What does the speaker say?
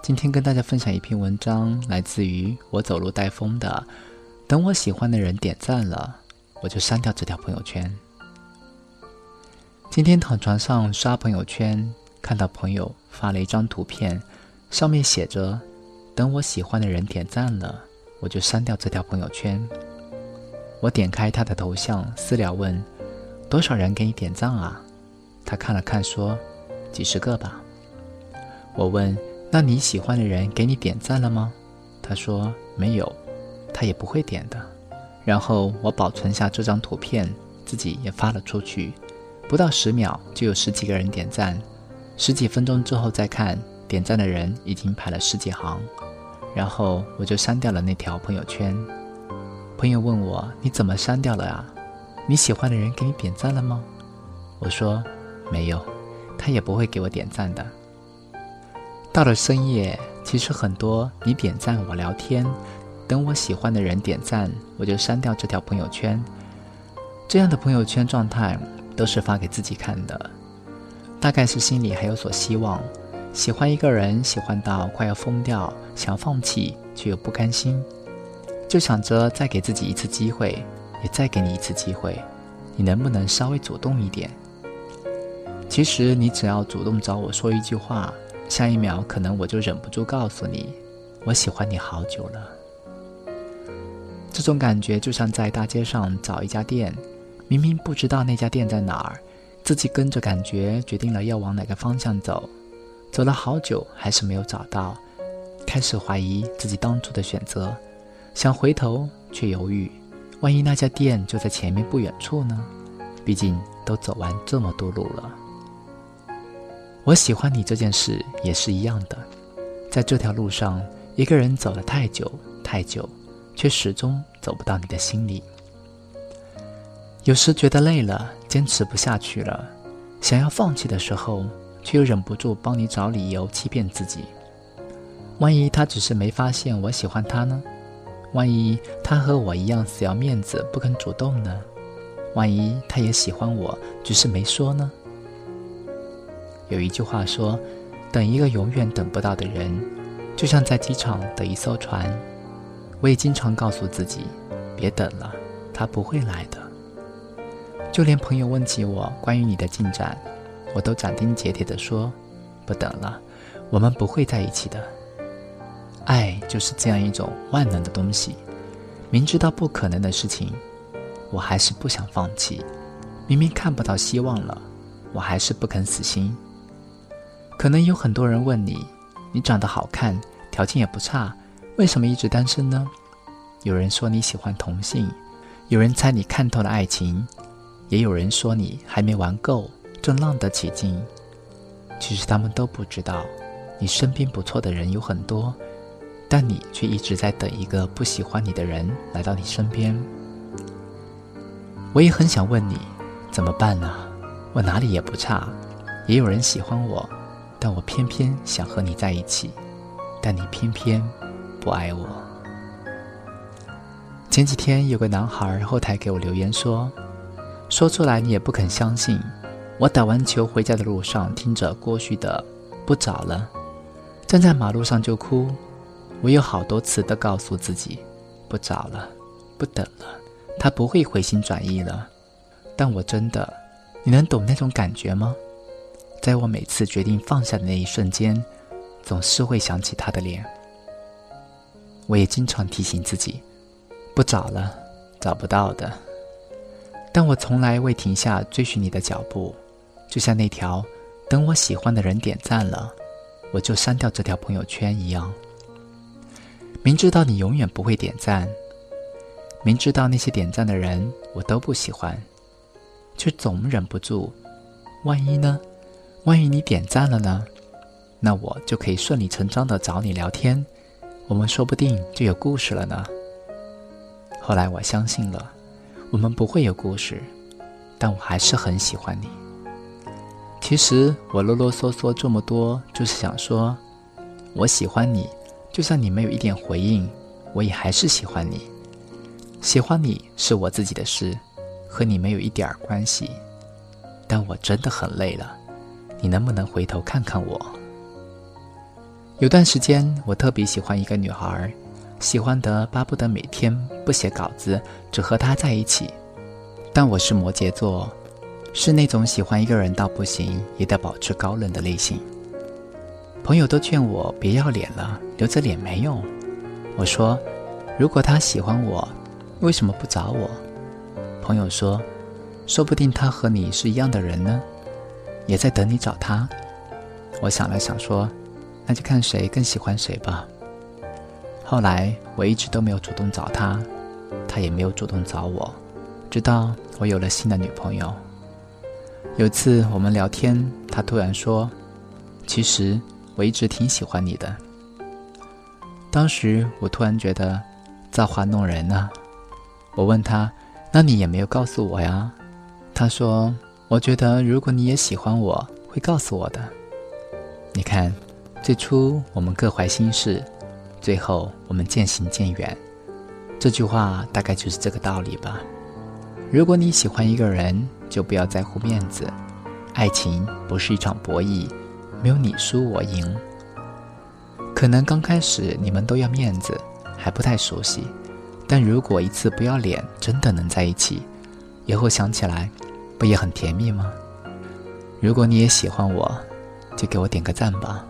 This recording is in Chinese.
今天跟大家分享一篇文章，来自于我走路带风的。等我喜欢的人点赞了，我就删掉这条朋友圈。今天躺床上刷朋友圈，看到朋友发了一张图片，上面写着：“等我喜欢的人点赞了，我就删掉这条朋友圈。”我点开他的头像，私聊问：“多少人给你点赞啊？”他看了看说：“几十个吧。”我问。那你喜欢的人给你点赞了吗？他说没有，他也不会点的。然后我保存下这张图片，自己也发了出去。不到十秒就有十几个人点赞，十几分钟之后再看，点赞的人已经排了十几行。然后我就删掉了那条朋友圈。朋友问我你怎么删掉了啊？你喜欢的人给你点赞了吗？我说没有，他也不会给我点赞的。到了深夜，其实很多你点赞我聊天，等我喜欢的人点赞，我就删掉这条朋友圈。这样的朋友圈状态都是发给自己看的，大概是心里还有所希望，喜欢一个人，喜欢到快要疯掉，想放弃却又不甘心，就想着再给自己一次机会，也再给你一次机会，你能不能稍微主动一点？其实你只要主动找我说一句话。下一秒，可能我就忍不住告诉你，我喜欢你好久了。这种感觉就像在大街上找一家店，明明不知道那家店在哪儿，自己跟着感觉决定了要往哪个方向走，走了好久还是没有找到，开始怀疑自己当初的选择，想回头却犹豫，万一那家店就在前面不远处呢？毕竟都走完这么多路了。我喜欢你这件事也是一样的，在这条路上，一个人走了太久太久，却始终走不到你的心里。有时觉得累了，坚持不下去了，想要放弃的时候，却又忍不住帮你找理由欺骗自己。万一他只是没发现我喜欢他呢？万一他和我一样死要面子不肯主动呢？万一他也喜欢我，只是没说呢？有一句话说：“等一个永远等不到的人，就像在机场等一艘船。”我也经常告诉自己：“别等了，他不会来的。”就连朋友问起我关于你的进展，我都斩钉截铁地说：“不等了，我们不会在一起的。”爱就是这样一种万能的东西，明知道不可能的事情，我还是不想放弃；明明看不到希望了，我还是不肯死心。可能有很多人问你：“你长得好看，条件也不差，为什么一直单身呢？”有人说你喜欢同性，有人猜你看透了爱情，也有人说你还没玩够，正浪得起劲。其实他们都不知道，你身边不错的人有很多，但你却一直在等一个不喜欢你的人来到你身边。我也很想问你，怎么办呢？我哪里也不差，也有人喜欢我。但我偏偏想和你在一起，但你偏偏不爱我。前几天有个男孩后台给我留言说：“说出来你也不肯相信。”我打完球回家的路上，听着郭旭的《不找了》，站在马路上就哭。我有好多次都告诉自己：“不找了，不等了，他不会回心转意了。”但我真的，你能懂那种感觉吗？在我每次决定放下的那一瞬间，总是会想起他的脸。我也经常提醒自己，不找了，找不到的。但我从来未停下追寻你的脚步，就像那条等我喜欢的人点赞了，我就删掉这条朋友圈一样。明知道你永远不会点赞，明知道那些点赞的人我都不喜欢，却总忍不住，万一呢？万一你点赞了呢，那我就可以顺理成章的找你聊天，我们说不定就有故事了呢。后来我相信了，我们不会有故事，但我还是很喜欢你。其实我啰啰嗦嗦这么多，就是想说，我喜欢你，就算你没有一点回应，我也还是喜欢你。喜欢你是我自己的事，和你没有一点关系。但我真的很累了。你能不能回头看看我？有段时间，我特别喜欢一个女孩，喜欢得巴不得每天不写稿子，只和她在一起。但我是摩羯座，是那种喜欢一个人到不行也得保持高冷的类型。朋友都劝我别要脸了，留着脸没用。我说，如果他喜欢我，为什么不找我？朋友说，说不定他和你是一样的人呢，也在等你找他。我想了想说。那就看谁更喜欢谁吧。后来我一直都没有主动找他，他也没有主动找我，直到我有了新的女朋友。有次我们聊天，他突然说：“其实我一直挺喜欢你的。”当时我突然觉得造化弄人啊！我问他：“那你也没有告诉我呀？”他说：“我觉得如果你也喜欢我，会告诉我的。”你看。最初我们各怀心事，最后我们渐行渐远。这句话大概就是这个道理吧。如果你喜欢一个人，就不要在乎面子。爱情不是一场博弈，没有你输我赢。可能刚开始你们都要面子，还不太熟悉。但如果一次不要脸，真的能在一起，以后想起来，不也很甜蜜吗？如果你也喜欢我，就给我点个赞吧。